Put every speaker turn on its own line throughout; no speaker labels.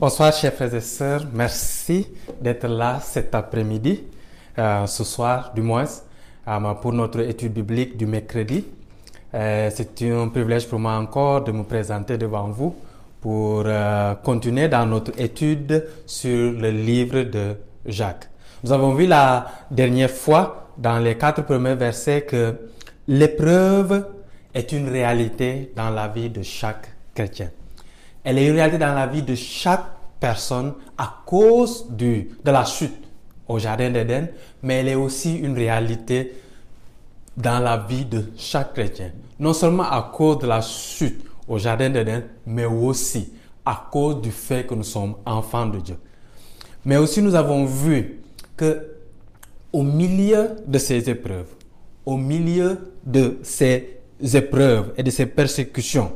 Bonsoir, chers frères et sœurs. Merci d'être là cet après-midi, euh, ce soir du moins, euh, pour notre étude biblique du mercredi. Euh, c'est un privilège pour moi encore de me présenter devant vous pour continuer dans notre étude sur le livre de Jacques. Nous avons vu la dernière fois, dans les quatre premiers versets, que l'épreuve est une réalité dans la vie de chaque chrétien. Elle est une réalité dans la vie de chaque personne à cause du, de la chute au Jardin d'Éden, mais elle est aussi une réalité dans la vie de chaque chrétien. Non seulement à cause de la chute au Jardin d'Éden, mais aussi à cause du fait que nous sommes enfants de Dieu. Mais aussi nous avons vu que au milieu de ces épreuves, au milieu de ces épreuves et de ces persécutions,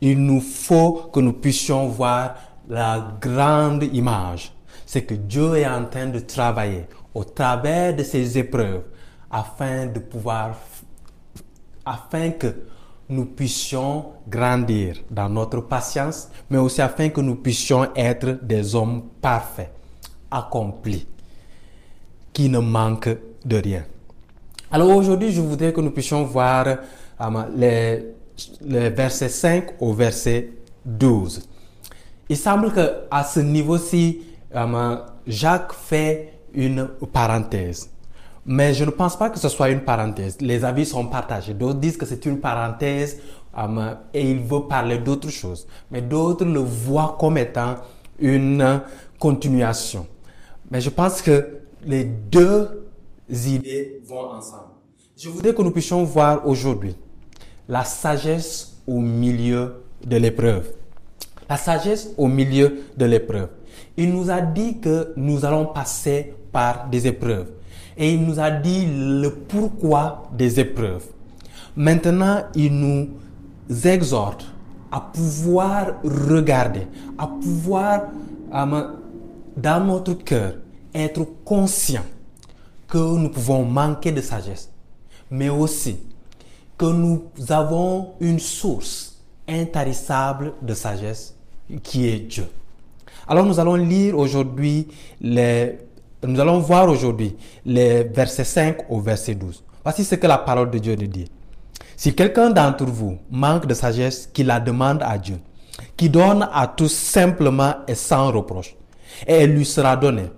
il nous faut que nous puissions voir la grande image. C'est que Dieu est en train de travailler au travers de ces épreuves afin de pouvoir, afin que nous puissions grandir dans notre patience, mais aussi afin que nous puissions être des hommes parfaits, accomplis, qui ne manquent de rien. Alors aujourd'hui, je voudrais que nous puissions voir euh, les le verset 5 au verset 12. Il semble que à ce niveau-ci, euh, Jacques fait une parenthèse. Mais je ne pense pas que ce soit une parenthèse. Les avis sont partagés. D'autres disent que c'est une parenthèse euh, et il veut parler d'autre chose. Mais d'autres le voient comme étant une continuation. Mais je pense que les deux idées vont ensemble. Je voudrais que nous puissions voir aujourd'hui la sagesse au milieu de l'épreuve. La sagesse au milieu de l'épreuve. Il nous a dit que nous allons passer par des épreuves. Et il nous a dit le pourquoi des épreuves. Maintenant, il nous exhorte à pouvoir regarder, à pouvoir, euh, dans notre cœur, être conscient que nous pouvons manquer de sagesse, mais aussi que nous avons une source intarissable de sagesse qui est Dieu. Alors nous allons lire aujourd'hui les, nous allons voir aujourd'hui les versets 5 au verset 12. Voici ce que la parole de Dieu nous dit. Si quelqu'un d'entre vous manque de sagesse, qu'il la demande à Dieu, qui donne à tous simplement et sans reproche, et elle lui sera donnée.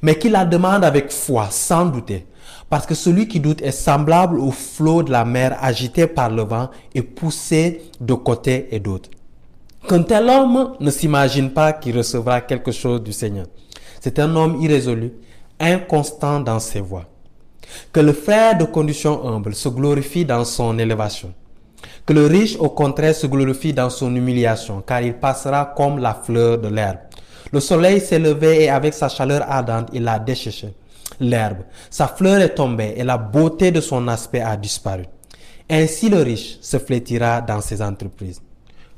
Mais qu'il la demande avec foi, sans douter, parce que celui qui doute est semblable au flot de la mer agité par le vent et poussé de côté et d'autre. Qu'un tel homme ne s'imagine pas qu'il recevra quelque chose du Seigneur. C'est un homme irrésolu, inconstant dans ses voies. Que le frère de condition humble se glorifie dans son élévation. Que le riche, au contraire, se glorifie dans son humiliation, car il passera comme la fleur de l'herbe. Le soleil s'est levé et avec sa chaleur ardente, il l'a déchéché l'herbe. Sa fleur est tombée et la beauté de son aspect a disparu. Ainsi le riche se flétira dans ses entreprises.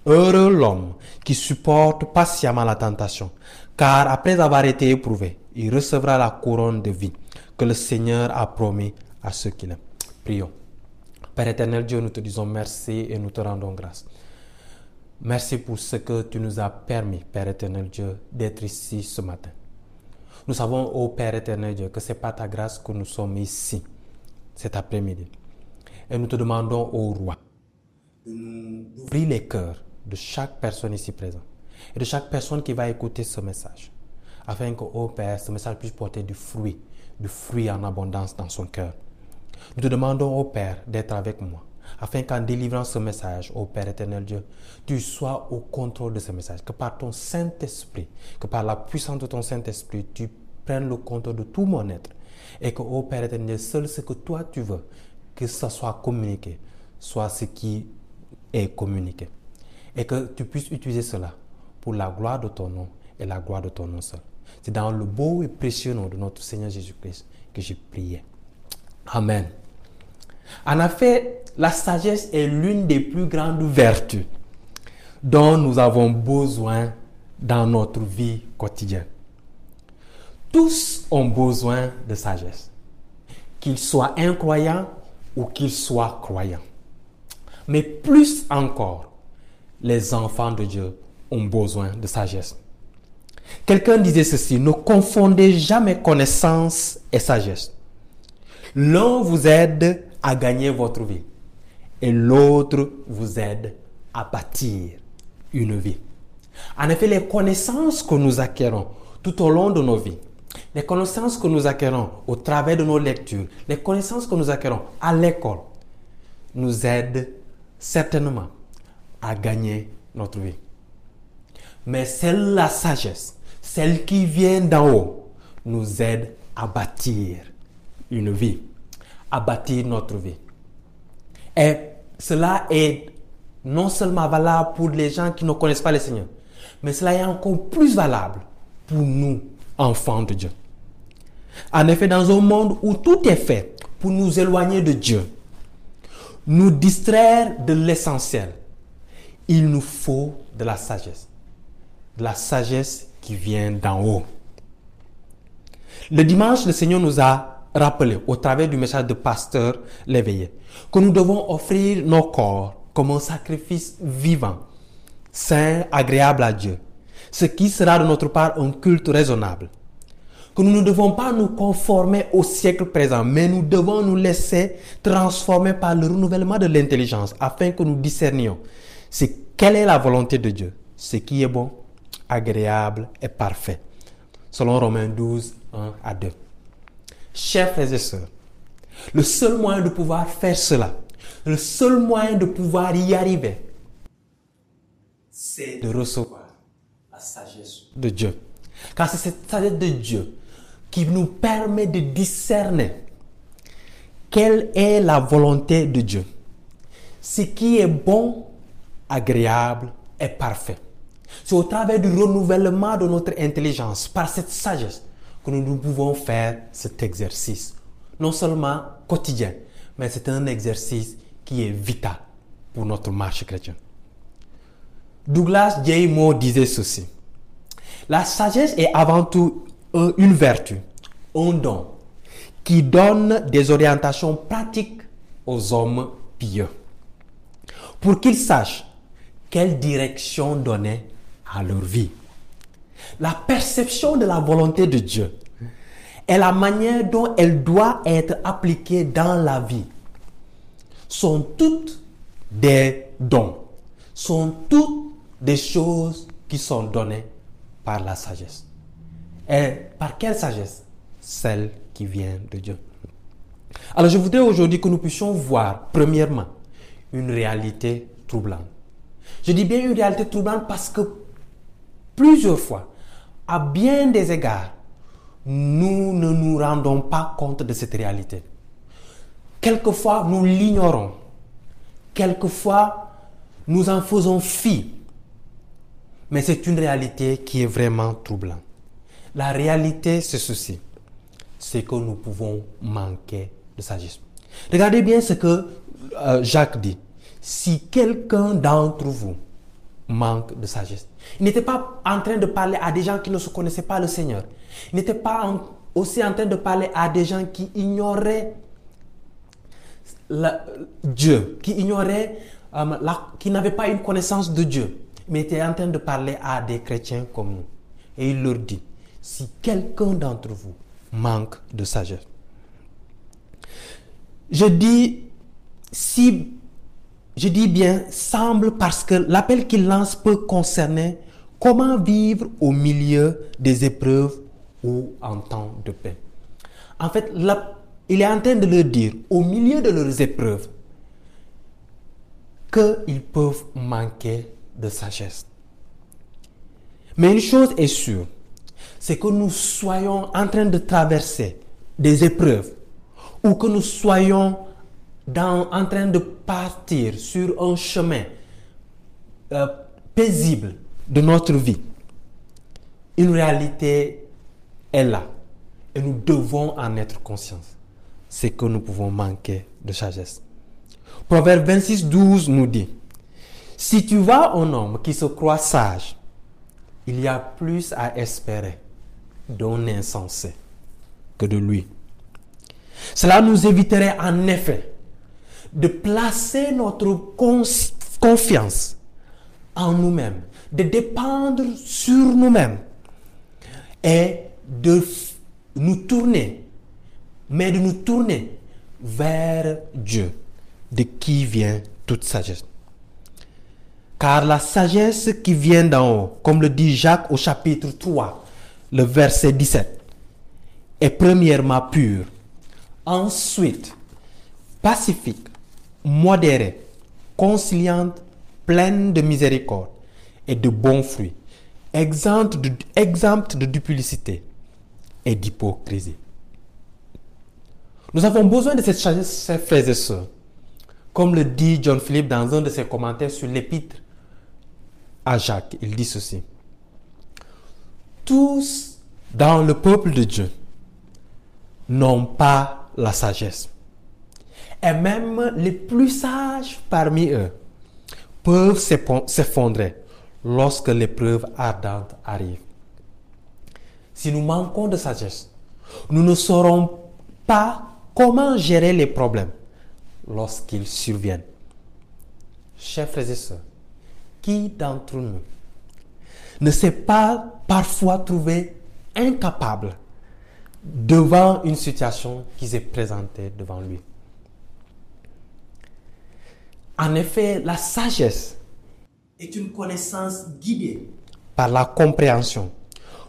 Heureux l'homme qui supporte patiemment la tentation, car après avoir été éprouvé, il recevra la couronne de vie que le Seigneur a promis à ceux qui l'aiment. Prions. Père éternel Dieu, nous te disons merci et nous te rendons grâce. Merci pour ce que tu nous as permis, Père éternel Dieu, d'être ici ce matin. Nous savons, ô Père éternel Dieu, que c'est par ta grâce que nous sommes ici cet après-midi. Et nous te demandons, ô Roi, d'ouvrir les cœurs de chaque personne ici présente et de chaque personne qui va écouter ce message, afin que, ô Père, ce message puisse porter du fruit, du fruit en abondance dans son cœur. Nous te demandons, ô Père, d'être avec moi, afin qu'en délivrant ce message, ô Père éternel Dieu, tu sois au contrôle de ce message, que par ton Saint-Esprit, que par la puissance de ton Saint-Esprit, tu prennes le contrôle de tout mon être, et que, ô Père éternel, seul ce que toi tu veux, que ce soit communiqué, soit ce qui est communiqué. Et que tu puisses utiliser cela pour la gloire de ton nom et la gloire de ton nom seul. C'est dans le beau et précieux nom de notre Seigneur Jésus-Christ que j'ai prié. Amen. En effet, la sagesse est l'une des plus grandes vertus dont nous avons besoin dans notre vie quotidienne. Tous ont besoin de sagesse, qu'ils soient incroyants ou qu'ils soient croyants. Mais plus encore, les enfants de Dieu ont besoin de sagesse. Quelqu'un disait ceci, ne confondez jamais connaissance et sagesse. L'un vous aide à gagner votre vie et l'autre vous aide à bâtir une vie. En effet, les connaissances que nous acquérons tout au long de nos vies, les connaissances que nous acquérons au travers de nos lectures, les connaissances que nous acquérons à l'école, nous aident certainement à gagner notre vie. Mais celle la sagesse, celle qui vient d'en haut, nous aide à bâtir une vie, à bâtir notre vie. Et cela est non seulement valable pour les gens qui ne connaissent pas le Seigneur, mais cela est encore plus valable pour nous, enfants de Dieu. En effet, dans un monde où tout est fait pour nous éloigner de Dieu, nous distraire de l'essentiel, il nous faut de la sagesse. De la sagesse qui vient d'en haut. Le dimanche, le Seigneur nous a rappelé, au travers du message de pasteur l'éveillé, que nous devons offrir nos corps comme un sacrifice vivant, saint, agréable à Dieu, ce qui sera de notre part un culte raisonnable. Que nous ne devons pas nous conformer au siècle présent, mais nous devons nous laisser transformer par le renouvellement de l'intelligence afin que nous discernions c'est quelle est la volonté de Dieu, ce qui est bon, agréable et parfait. Selon Romains 12, 1 à 2. Chers frères et sœurs, le seul moyen de pouvoir faire cela, le seul moyen de pouvoir y arriver, c'est de recevoir la sagesse de Dieu. Car c'est cette sagesse de Dieu qui nous permet de discerner quelle est la volonté de Dieu. Ce qui est bon, agréable et parfait. C'est au travers du renouvellement de notre intelligence, par cette sagesse, que nous pouvons faire cet exercice. Non seulement quotidien, mais c'est un exercice qui est vital pour notre marche chrétienne. Douglas J. Moore disait ceci. La sagesse est avant tout une vertu, un don, qui donne des orientations pratiques aux hommes pieux. Pour qu'ils sachent quelle direction donner à leur vie. La perception de la volonté de Dieu et la manière dont elle doit être appliquée dans la vie sont toutes des dons, sont toutes des choses qui sont données par la sagesse. Et par quelle sagesse? Celle qui vient de Dieu. Alors je voudrais aujourd'hui que nous puissions voir, premièrement, une réalité troublante. Je dis bien une réalité troublante parce que plusieurs fois, à bien des égards, nous ne nous rendons pas compte de cette réalité. Quelquefois, nous l'ignorons. Quelquefois, nous en faisons fi. Mais c'est une réalité qui est vraiment troublante. La réalité, c'est ceci. C'est que nous pouvons manquer de sagesse. Regardez bien ce que euh, Jacques dit si quelqu'un d'entre vous manque de sagesse. Il n'était pas en train de parler à des gens qui ne se connaissaient pas le Seigneur. Il n'était pas aussi en train de parler à des gens qui ignoraient Dieu, qui ignoraient, euh, qui n'avaient pas une connaissance de Dieu. Mais était en train de parler à des chrétiens comme nous. Et il leur dit, si quelqu'un d'entre vous manque de sagesse, je dis, si je dis bien semble parce que l'appel qu'il lance peut concerner comment vivre au milieu des épreuves ou en temps de paix. En fait, il est en train de leur dire, au milieu de leurs épreuves, qu'ils peuvent manquer de sagesse. Mais une chose est sûre, c'est que nous soyons en train de traverser des épreuves ou que nous soyons en train de partir sur un chemin euh, paisible de notre vie, une réalité est là. Et nous devons en être conscients. C'est que nous pouvons manquer de sagesse. Proverbe 26, 12 nous dit, si tu vois un homme qui se croit sage, il y a plus à espérer d'un insensé que de lui. Cela nous éviterait en effet de placer notre confiance en nous-mêmes, de dépendre sur nous-mêmes, est de nous tourner, mais de nous tourner vers Dieu, de qui vient toute sagesse. Car la sagesse qui vient d'en haut, comme le dit Jacques au chapitre 3, le verset 17, est premièrement pure, ensuite pacifique, modérée, conciliante, pleine de miséricorde et de bons fruits, exempte de, exempte de duplicité et d'hypocrisie. Nous avons besoin de cette sagesse, frères et sœurs. Comme le dit John Philip dans un de ses commentaires sur l'épître à Jacques, il dit ceci. Tous dans le peuple de Dieu n'ont pas la sagesse. Et même les plus sages parmi eux peuvent s'effondrer lorsque l'épreuve ardente arrive. Si nous manquons de sagesse, nous ne saurons pas comment gérer les problèmes lorsqu'ils surviennent. Chers frères et sœurs, qui d'entre nous ne s'est pas parfois trouvé incapable devant une situation qui s'est présentée devant lui? En effet, la sagesse est une connaissance guidée par la compréhension.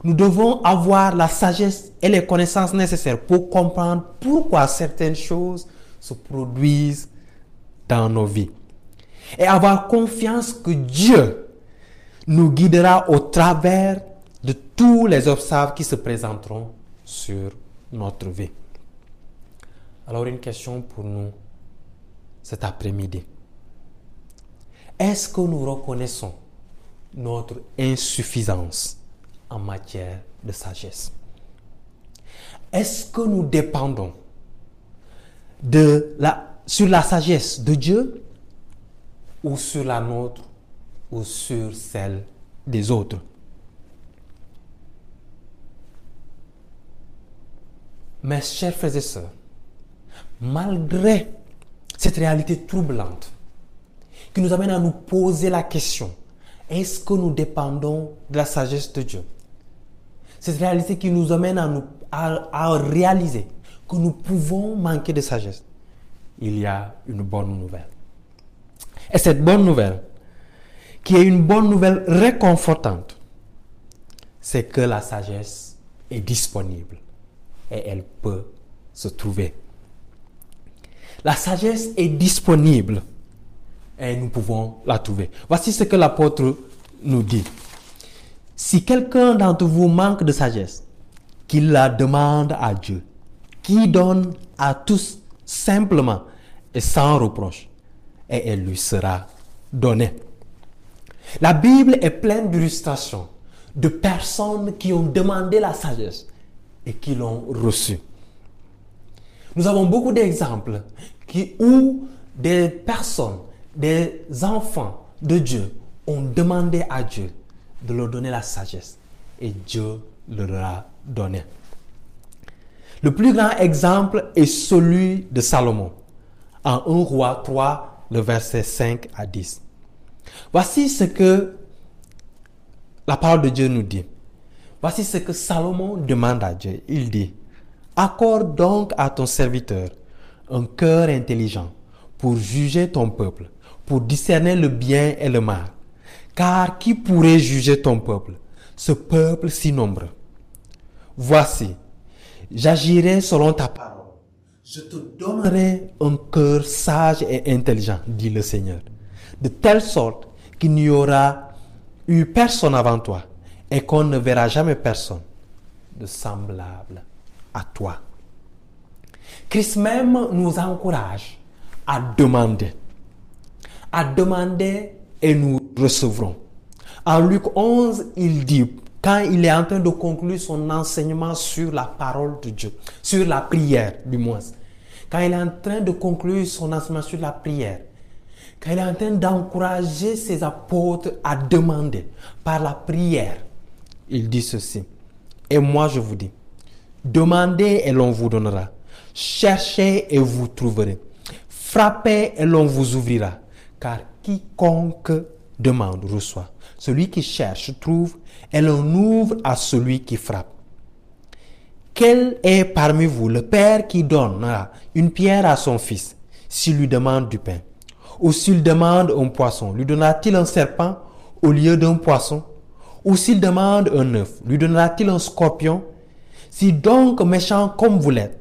Nous devons avoir la sagesse et les connaissances nécessaires pour comprendre pourquoi certaines choses se produisent dans nos vies. Et avoir confiance que Dieu nous guidera au travers de tous les obstacles qui se présenteront sur notre vie. Alors une question pour nous cet après-midi. Est-ce que nous reconnaissons notre insuffisance en matière de sagesse? Est-ce que nous dépendons de la, sur la sagesse de Dieu ou sur la nôtre ou sur celle des autres? Mes chers frères et sœurs, malgré cette réalité troublante, qui nous amène à nous poser la question, est-ce que nous dépendons de la sagesse de Dieu? Cette réalité qui nous amène à, nous, à, réaliser que nous pouvons manquer de sagesse. Il y a une bonne nouvelle. Et cette bonne nouvelle, qui est une bonne nouvelle réconfortante, c'est que la sagesse est disponible et elle peut se trouver. La sagesse est disponible et nous pouvons la trouver. Voici ce que l'apôtre nous dit. Si quelqu'un d'entre vous manque de sagesse, qu'il la demande à Dieu, qui donne à tous simplement et sans reproche, et elle lui sera donnée. La Bible est pleine d'illustrations de personnes qui ont demandé la sagesse et qui l'ont reçue. Nous avons beaucoup d'exemples où des personnes des enfants de Dieu ont demandé à Dieu de leur donner la sagesse et Dieu leur a donné. Le plus grand exemple est celui de Salomon en 1 roi 3, le verset 5 à 10. Voici ce que la parole de Dieu nous dit. Voici ce que Salomon demande à Dieu. Il dit, accorde donc à ton serviteur un cœur intelligent pour juger ton peuple pour discerner le bien et le mal. Car qui pourrait juger ton peuple, ce peuple si nombreux Voici, j'agirai selon ta parole. Je te donnerai un cœur sage et intelligent, dit le Seigneur, de telle sorte qu'il n'y aura eu personne avant toi et qu'on ne verra jamais personne de semblable à toi. Christ même nous encourage à demander à demander et nous recevrons. En Luc 11, il dit, quand il est en train de conclure son enseignement sur la parole de Dieu, sur la prière du moins, quand il est en train de conclure son enseignement sur la prière, quand il est en train d'encourager ses apôtres à demander par la prière, il dit ceci. Et moi je vous dis, demandez et l'on vous donnera. Cherchez et vous trouverez. Frappez et l'on vous ouvrira car quiconque demande reçoit. Celui qui cherche trouve, et l'on ouvre à celui qui frappe. Quel est parmi vous le père qui donne une pierre à son fils s'il lui demande du pain? Ou s'il demande un poisson, lui donnera-t-il un serpent au lieu d'un poisson? Ou s'il demande un œuf, lui donnera-t-il un scorpion? Si donc méchant comme vous l'êtes,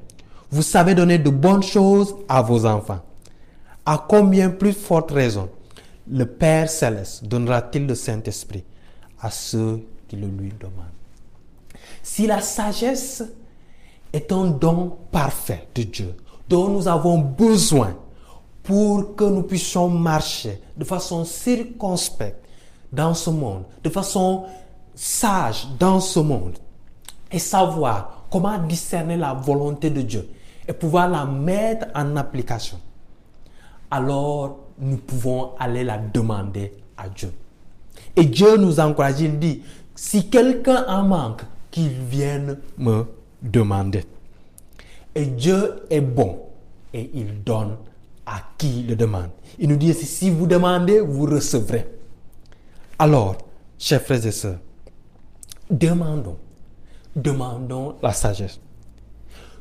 vous savez donner de bonnes choses à vos enfants, à combien plus forte raison le Père céleste donnera-t-il le Saint-Esprit à ceux qui le lui demandent? Si la sagesse est un don parfait de Dieu dont nous avons besoin pour que nous puissions marcher de façon circonspecte dans ce monde, de façon sage dans ce monde, et savoir comment discerner la volonté de Dieu et pouvoir la mettre en application, alors nous pouvons aller la demander à Dieu. Et Dieu nous encourage, il dit, si quelqu'un en manque, qu'il vienne me demander. Et Dieu est bon et il donne à qui le demande. Il nous dit, si vous demandez, vous recevrez. Alors, chers frères et sœurs, demandons, demandons la sagesse.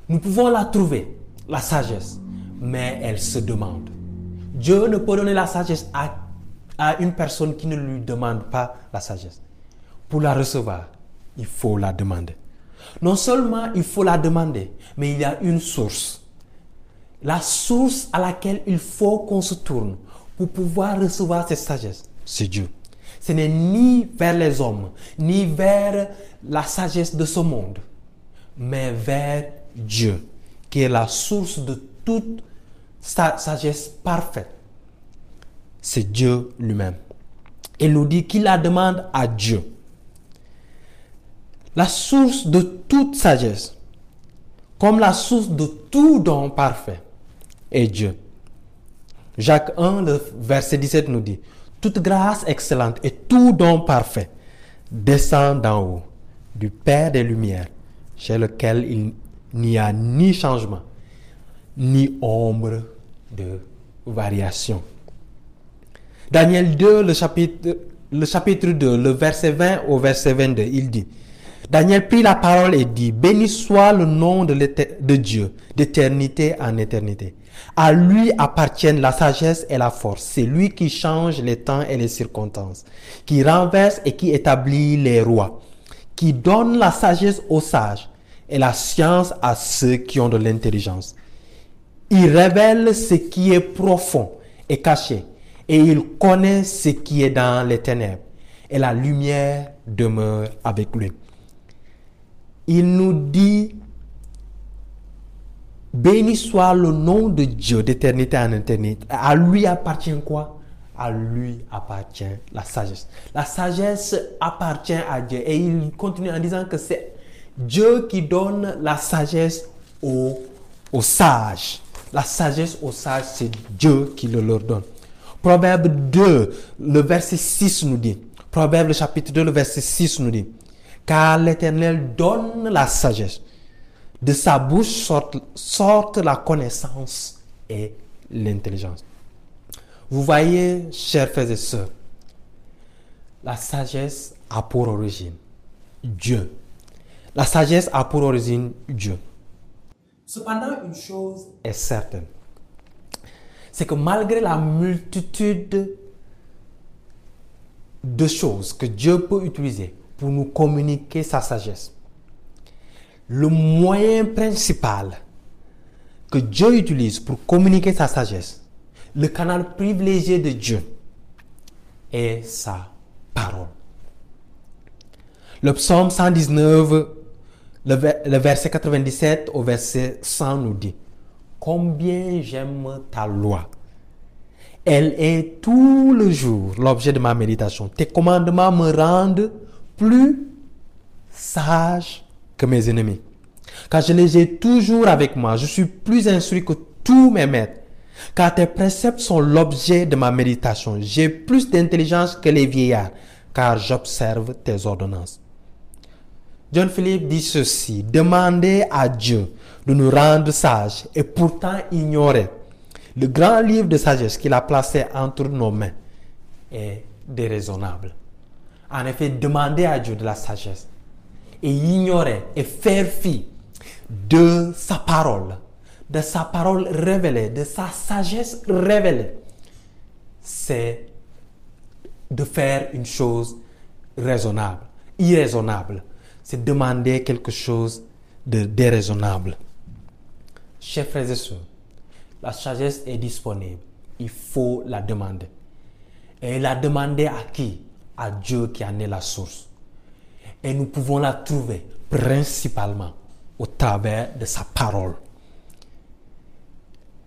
Nous pouvons la trouver, la sagesse, mais elle se demande. Dieu ne peut donner la sagesse à, une personne qui ne lui demande pas la sagesse. Pour la recevoir, il faut la demander. Non seulement il faut la demander, mais il y a une source. La source à laquelle il faut qu'on se tourne pour pouvoir recevoir cette sagesse, c'est Dieu. Ce n'est ni vers les hommes, ni vers la sagesse de ce monde, mais vers Dieu, qui est la source de toute sagesse parfaite. C'est Dieu lui-même. Il nous dit qu'il la demande à Dieu. La source de toute sagesse, comme la source de tout don parfait, est Dieu. Jacques 1, le verset 17 nous dit, toute grâce excellente et tout don parfait descend d'en haut, du Père des Lumières, chez lequel il n'y a ni changement, ni ombre de variation. Daniel 2, le chapitre, le chapitre 2, le verset 20 au verset 22, il dit, Daniel prit la parole et dit, Béni soit le nom de, de Dieu, d'éternité en éternité. À lui appartiennent la sagesse et la force. C'est lui qui change les temps et les circonstances, qui renverse et qui établit les rois, qui donne la sagesse aux sages et la science à ceux qui ont de l'intelligence. Il révèle ce qui est profond et caché, et il connaît ce qui est dans les ténèbres, et la lumière demeure avec lui. Il nous dit, béni soit le nom de Dieu d'éternité en éternité. À lui appartient quoi? À lui appartient la sagesse. La sagesse appartient à Dieu. Et il continue en disant que c'est Dieu qui donne la sagesse aux, sages. La sagesse aux sages, c'est Dieu qui le leur donne. Proverbe 2, le verset 6 nous dit. Proverbe chapitre 2, le verset 6 nous dit. Car l'Éternel donne la sagesse. De sa bouche sortent la connaissance et l'intelligence. Vous voyez, chers frères et sœurs, la sagesse a pour origine Dieu. La sagesse a pour origine Dieu. Cependant, une chose est certaine, c'est que malgré la multitude de choses que Dieu peut utiliser pour nous communiquer sa sagesse, le moyen principal que Dieu utilise pour communiquer sa sagesse, le canal privilégié de Dieu, est sa parole. Le psaume 119 le, verset 97 au verset 100 nous dit, Combien j'aime ta loi. Elle est tout le jour l'objet de ma méditation. Tes commandements me rendent plus sage que mes ennemis. Car je les ai toujours avec moi. Je suis plus instruit que tous mes maîtres. Car tes préceptes sont l'objet de ma méditation. J'ai plus d'intelligence que les vieillards, car j'observe tes ordonnances. John Philippe dit ceci, demandez à Dieu de nous rendre sages et pourtant ignorer le grand livre de sagesse qu'il a placé entre nos mains est déraisonnable. En effet, demander à Dieu de la sagesse et ignorer et faire fi de sa parole, de sa parole révélée, de sa sagesse révélée, c'est de faire une chose raisonnable, irraisonnable. C'est demander quelque chose de déraisonnable. Chers frères et sœurs, la sagesse est disponible. Il faut la demander. Et la demander à qui? À Dieu qui en est la source. Et nous pouvons la trouver principalement au travers de sa parole.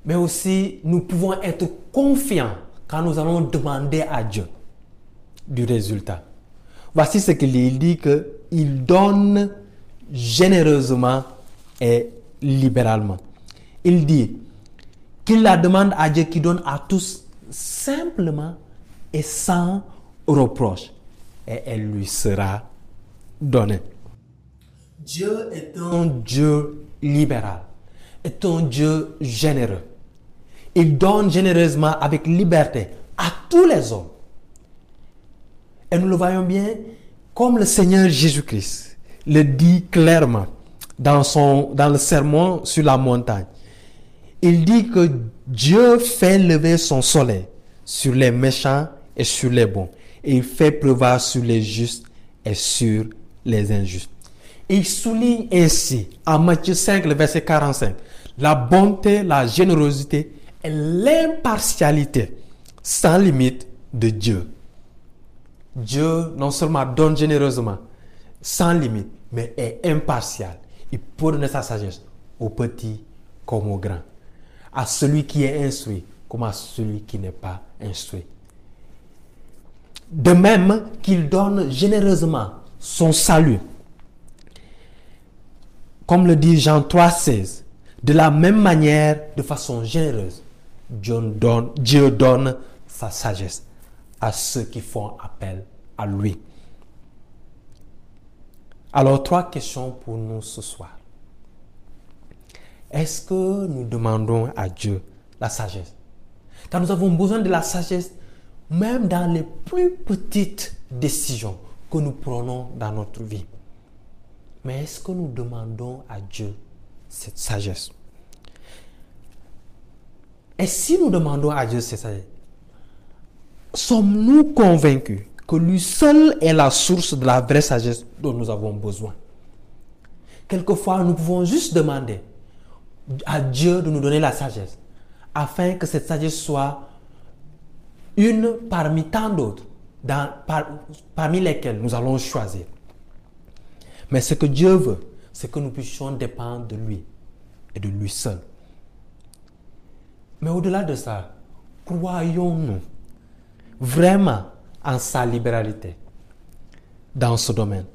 Mais aussi, nous pouvons être confiants quand nous allons demander à Dieu du résultat. Voici ce qu'il dit. Dit qu'il donne généreusement et libéralement. Il dit qu'il la demande à Dieu qui donne à tous simplement et sans reproche. Et elle lui sera donnée. Dieu est un Dieu libéral, est un Dieu généreux. Il donne généreusement avec liberté à tous les hommes. Et nous le voyons bien comme le Seigneur Jésus-Christ le dit clairement dans, son, dans le sermon sur la montagne. Il dit que Dieu fait lever son soleil sur les méchants et sur les bons. Et il fait pleuvoir sur les justes et sur les injustes. Il souligne ainsi, en Matthieu 5, le verset 45, la bonté, la générosité et l'impartialité sans limite de Dieu. Dieu non seulement donne généreusement, sans limite, mais est impartial. Il peut donner sa sagesse aux petits comme aux grands, à celui qui est instruit comme à celui qui n'est pas instruit. De même qu'il donne généreusement son salut comme le dit Jean 3,16, de la même manière, de façon généreuse, Dieu donne, Dieu donne sa sagesse à ceux qui font appel à lui. Alors, trois questions pour nous ce soir. Est-ce que nous demandons à Dieu la sagesse? Car nous avons besoin de la sagesse même dans les plus petites décisions que nous prenons dans notre vie. Mais est-ce que nous demandons à Dieu cette sagesse? Et si nous demandons à Dieu cette sagesse, sommes-nous convaincus que lui seul est la source de la vraie sagesse dont nous avons besoin? Quelquefois, nous pouvons juste demander à Dieu de nous donner la sagesse, afin que cette sagesse soit une parmi tant d'autres, parmi lesquelles nous allons choisir. Mais ce que Dieu veut, c'est que nous puissions dépendre de lui et de lui seul. Mais au-delà de ça, croyons-nous vraiment en sa libéralité dans ce domaine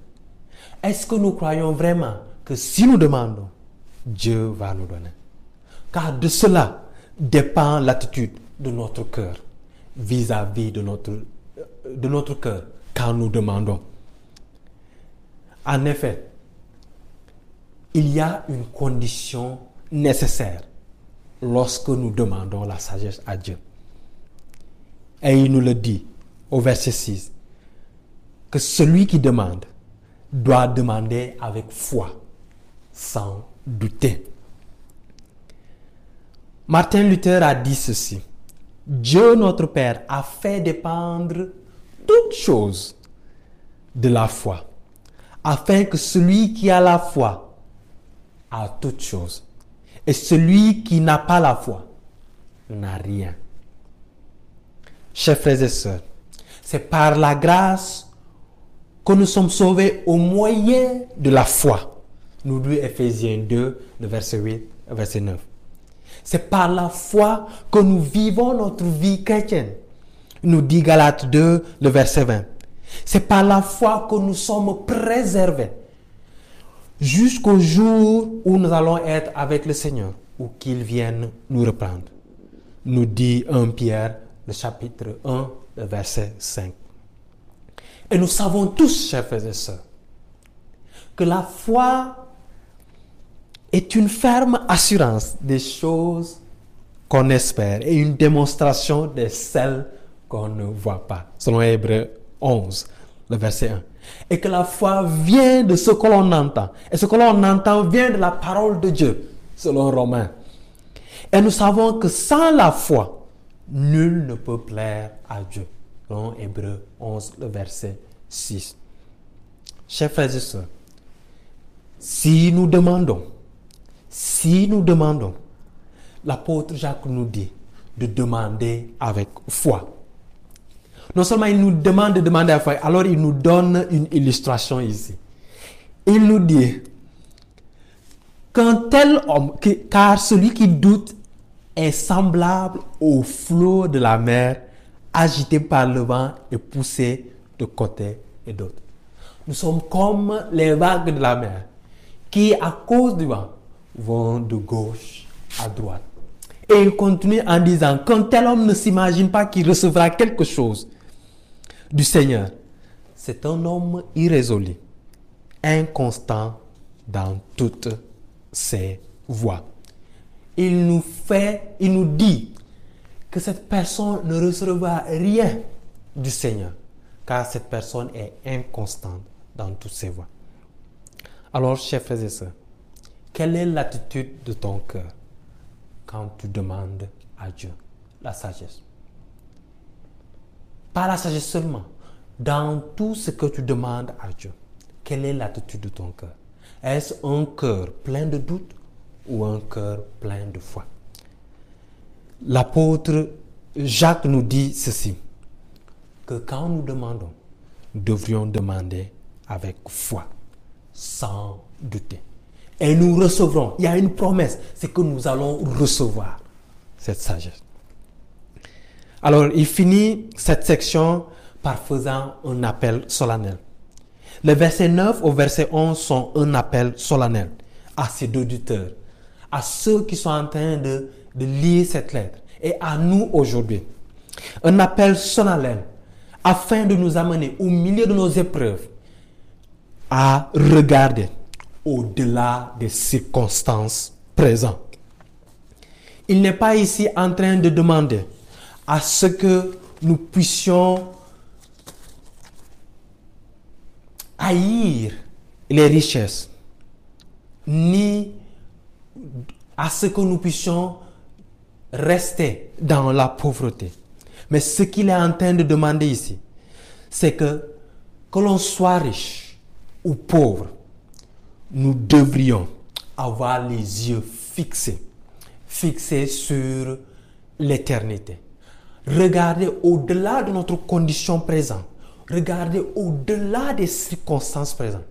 Est-ce que nous croyons vraiment que si nous demandons, Dieu va nous donner? Car de cela dépend l'attitude de notre cœur vis-à-vis de notre, de notre cœur quand nous demandons. En effet, il y a une condition nécessaire lorsque nous demandons la sagesse à Dieu. Et il nous le dit au verset 6, que celui qui demande doit demander avec foi, sans douter. Martin Luther a dit ceci, Dieu notre Père a fait dépendre toutes choses de la foi afin que celui qui a la foi a toutes choses. Et celui qui n'a pas la foi n'a rien. Chers frères et sœurs, c'est par la grâce que nous sommes sauvés au moyen de la foi. Nous dit Ephésiens 2, le verset 8, verset 9. C'est par la foi que nous vivons notre vie chrétienne. Nous dit Galates 2, le verset 20. C'est par la foi que nous sommes préservés jusqu'au jour où nous allons être avec le Seigneur ou qu'il vienne nous reprendre. Nous dit 1 Pierre, le chapitre 1, le verset 5. Et nous savons tous, chers frères et sœurs, que la foi est une ferme assurance des choses qu'on espère et une démonstration de celles qu'on ne voit pas. Selon Hébreu 11, le verset 1. Et que la foi vient de ce que l'on entend. Et ce que l'on entend vient de la parole de Dieu, selon Romains. Et nous savons que sans la foi, nul ne peut plaire à Dieu. Selon Hébreu 11, le verset 6. Chers frères et sœurs, si nous demandons, si nous demandons, l'apôtre Jacques nous dit de demander avec foi. Non seulement il nous demande de demander avec foi, alors il nous donne une illustration ici. Il nous dit qu'un tel homme, car celui qui doute est semblable au flot de la mer agité par le vent et poussé de côté et d'autre. Nous sommes comme les vagues de la mer qui, à cause du vent, vont de gauche à droite. Et il continue en disant qu'un tel homme ne s'imagine pas qu'il recevra quelque chose du Seigneur. C'est un homme irrésolu, inconstant dans toutes ses voies. Il nous fait, il nous dit que cette personne ne recevra rien du Seigneur, car cette personne est inconstante dans toutes ses voies. Alors, chers frères et sœurs, quelle est l'attitude de ton cœur quand tu demandes à Dieu la sagesse? Pas la sagesse seulement, dans tout ce que tu demandes à Dieu, quelle est l'attitude de ton cœur? Est-ce un cœur plein de doute ou un cœur plein de foi L'apôtre Jacques nous dit ceci, que quand nous demandons, nous devrions demander avec foi sans douter. Et nous recevrons. Il y a une promesse, c'est que nous allons recevoir cette sagesse. Alors, il finit cette section par faisant un appel solennel. Les versets 9 au verset 11 sont un appel solennel à ses auditeurs, à ceux qui sont en train de, lire cette lettre et à nous aujourd'hui. Un appel solennel afin de nous amener au milieu de nos épreuves à regarder au-delà des circonstances présentes. Il n'est pas ici en train de demander à ce que nous puissions haïr les richesses, ni à ce que nous puissions rester dans la pauvreté. Mais ce qu'il est en train de demander ici, c'est que, que l'on soit riche, ou pauvres, nous devrions avoir les yeux fixés, fixés sur l'éternité. Regarder au-delà de notre condition présente. Regarder au-delà des circonstances présentes.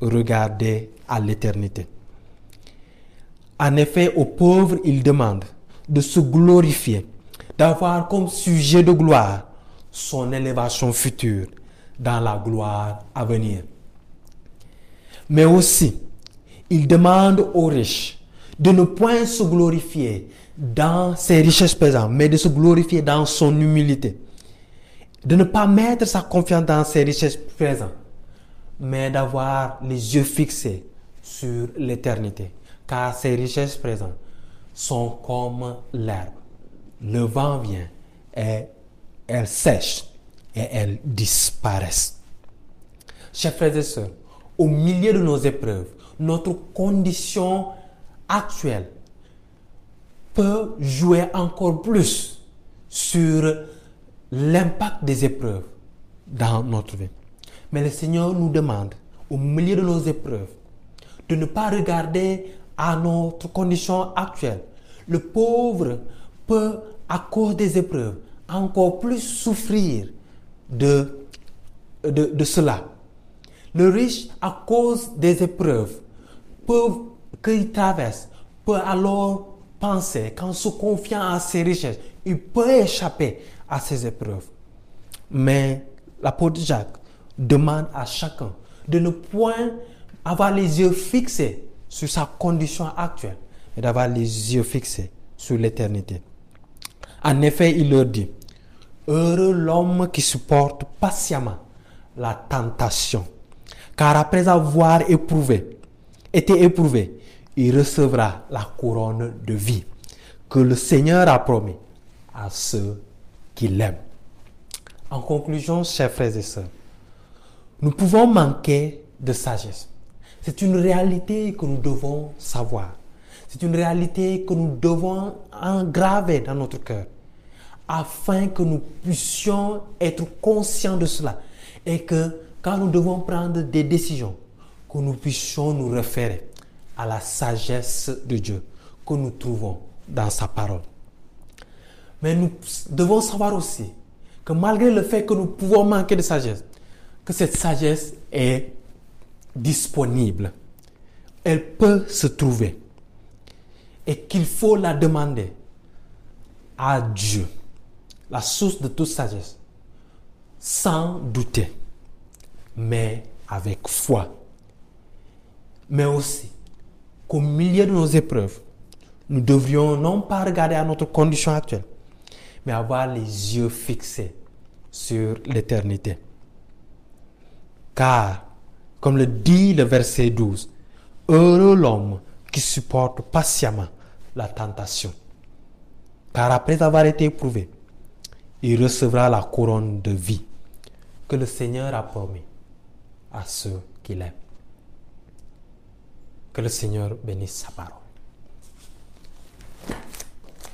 Regarder à l'éternité. En effet, aux pauvres, il demande de se glorifier, d'avoir comme sujet de gloire son élévation future dans la gloire à venir. Mais aussi, il demande aux riches de ne point se glorifier dans ses richesses présentes, mais de se glorifier dans son humilité. De ne pas mettre sa confiance dans ses richesses présentes, mais d'avoir les yeux fixés sur l'éternité. Car ces richesses présentes sont comme l'herbe. Le vent vient et elles sèchent et elles disparaissent. Chers frères et sœurs, au milieu de nos épreuves, notre condition actuelle peut jouer encore plus sur l'impact des épreuves dans notre vie. Mais le Seigneur nous demande, au milieu de nos épreuves, de ne pas regarder à notre condition actuelle. Le pauvre peut, à cause des épreuves, encore plus souffrir de, de, cela. Le riche, à cause des épreuves qu'il traverse, peut alors penser qu'en se confiant à ses richesses, il peut échapper à ces épreuves. Mais l'apôtre Jacques demande à chacun de ne point avoir les yeux fixés sur sa condition actuelle, mais d'avoir les yeux fixés sur l'éternité. En effet, il leur dit, Heureux l'homme qui supporte patiemment la tentation car après avoir éprouvé, été éprouvé, il recevra la couronne de vie que le Seigneur a promis à ceux qui l'aiment. En conclusion, chers frères et sœurs, nous pouvons manquer de sagesse. C'est une réalité que nous devons savoir. C'est une réalité que nous devons engraver dans notre cœur afin que nous puissions être conscients de cela et que quand nous devons prendre des décisions, que nous puissions nous référer à la sagesse de Dieu que nous trouvons dans sa parole. Mais nous devons savoir aussi que malgré le fait que nous pouvons manquer de sagesse, que cette sagesse est disponible. Elle peut se trouver. Et qu'il faut la demander à Dieu, la source de toute sagesse, sans douter, mais avec foi. Mais aussi qu'au milieu de nos épreuves, nous devrions non pas regarder à notre condition actuelle, mais avoir les yeux fixés sur l'éternité. Car, comme le dit le verset 12, heureux l'homme qui supporte patiemment la tentation. Car après avoir été éprouvé, il recevra la couronne de vie que le Seigneur a promis à ceux qu'il aime. Que le Seigneur bénisse sa parole.